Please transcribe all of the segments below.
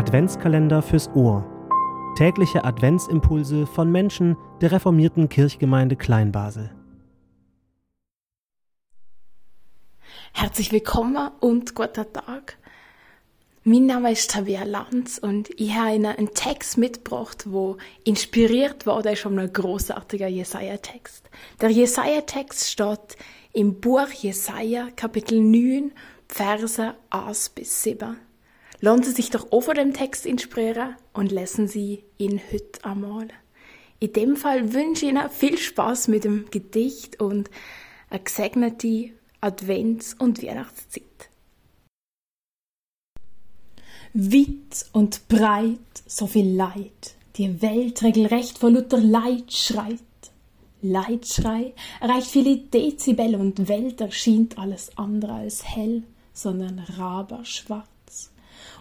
Adventskalender fürs Ohr. Tägliche Adventsimpulse von Menschen der reformierten Kirchgemeinde Kleinbasel. Herzlich willkommen und guter Tag. Mein Name ist Tabea Lanz und ich habe Ihnen einen Text mitgebracht, wo inspiriert wurde von einem großartigen Jesaja-Text. Der Jesaja-Text steht im Buch Jesaja, Kapitel 9, Verse 1 bis 7. Lassen Sie sich doch auch von dem Text inspirieren und lesen Sie ihn heute einmal. In dem Fall wünsche ich Ihnen viel Spaß mit dem Gedicht und eine gesegnete Advents- und Weihnachtszeit. Weit und breit so viel Leid, die Welt regelrecht vor Luther Leid schreit. Leidschrei erreicht viele Dezibel und Welt erschien alles andere als hell, sondern raberschwarz.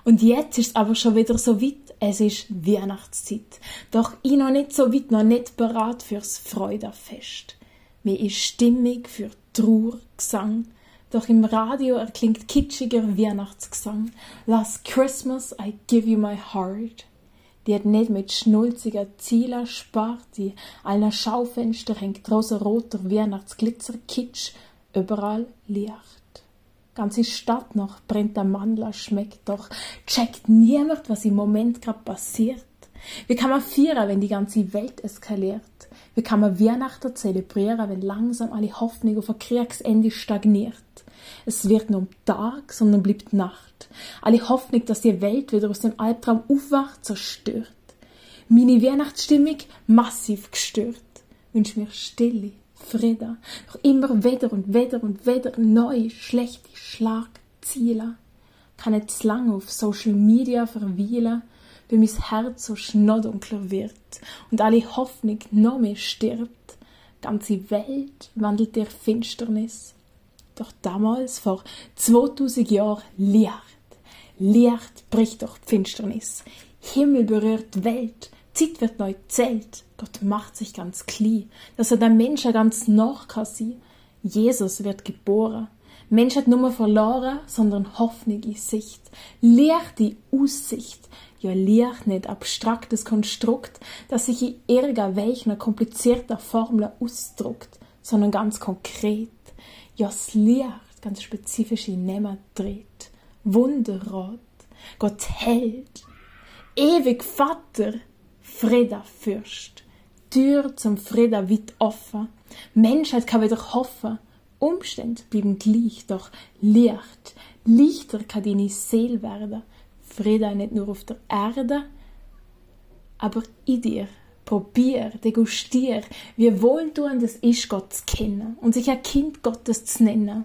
Und jetzt ist es aber schon wieder so weit, es ist Weihnachtszeit. Doch ich noch nicht so weit, noch nicht bereit fürs Freudenfest. Mir ist stimmig für Trauergesang. Doch im Radio erklingt kitschiger Weihnachtsgesang. Last Christmas I give you my heart. Die hat nicht mit schnulziger Ziela spart, die einer Schaufenster hängt rosa-roter Weihnachtsglitzer, Kitsch, überall Licht ganze Stadt noch brennt der Mandler, schmeckt doch. Checkt niemand, was im Moment gerade passiert. Wie kann man feiern, wenn die ganze Welt eskaliert? Wie kann man Weihnachten zelebrieren, wenn langsam alle Hoffnung auf ein Kriegsende stagniert? Es wird nur um Tag, sondern bleibt Nacht. Alle Hoffnung, dass die Welt wieder aus dem Albtraum aufwacht, zerstört. Meine Weihnachtsstimmung massiv gestört. Wünsch mir Stille, Frieden. Doch immer wieder und wieder und wieder neue schlechte Schlagziele. Kann zu lange auf Social Media verweilen, weil mein Herz so schnodunkler wird und alle Hoffnung noch mehr stirbt. Ganze Welt wandelt in Finsternis. Doch damals, vor 2000 Jahren, Licht. Licht bricht durch Finsternis. Himmel berührt Welt. Zeit wird neu zählt. Gott macht sich ganz klein, dass er der Mensch ganz nach kann sein. Jesus wird geboren. Mensch hat nur verloren, sondern Hoffnung in Sicht. Licht die Aussicht. Ja, Licht nicht abstraktes Konstrukt, das sich in irgendwelcher komplizierter Formel ausdruckt, sondern ganz konkret. Ja, das Licht ganz spezifische Namen dreht. Wunderrat. Gott hält. Ewig Vater. Frieda Fürst. Tür zum Frieden weit offen. Menschheit kann wieder hoffen. Umstände bleiben gleich, doch Licht, Lichter kann deine Seele werden. Frieden nicht nur auf der Erde, aber in dir. Probier, degustier, wie wohltuend es ist, Gott zu kennen und sich ein Kind Gottes zu nennen.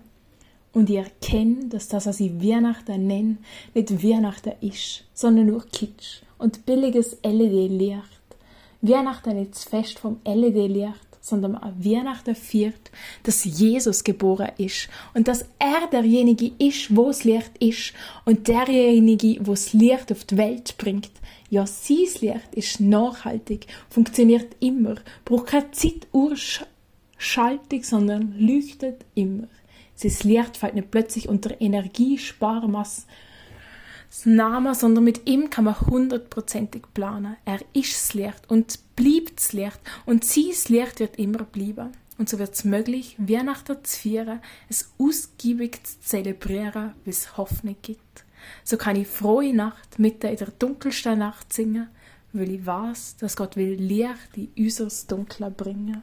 Und ich erkenne, dass das, was ich Weihnachten nenne, nicht Weihnachten ist, sondern nur Kitsch und billiges LED-Licht. Weihnachten ist das Fest vom LED-Licht, sondern Weihnachten feiert, dass Jesus geboren ist und dass er derjenige ist, wo das Licht ist und derjenige, wo das Licht auf die Welt bringt. Ja, sein Licht ist nachhaltig, funktioniert immer, braucht keine Zeituhrschaltung, sondern leuchtet immer. Sein Licht fällt nicht plötzlich unter Energiesparmasse Name, sondern mit ihm kann man hundertprozentig planen. Er ist das Licht und bleibt das Licht und sein Licht wird immer bleiben. Und so wird es möglich, Weihnachten zu feiern, es ausgiebig zu zelebrieren, wie es Hoffnung gibt. So kann ich frohe Nacht mitten in der dunkelsten Nacht singen, weil ich weiß, dass Gott will Licht in unser Dunkle bringen.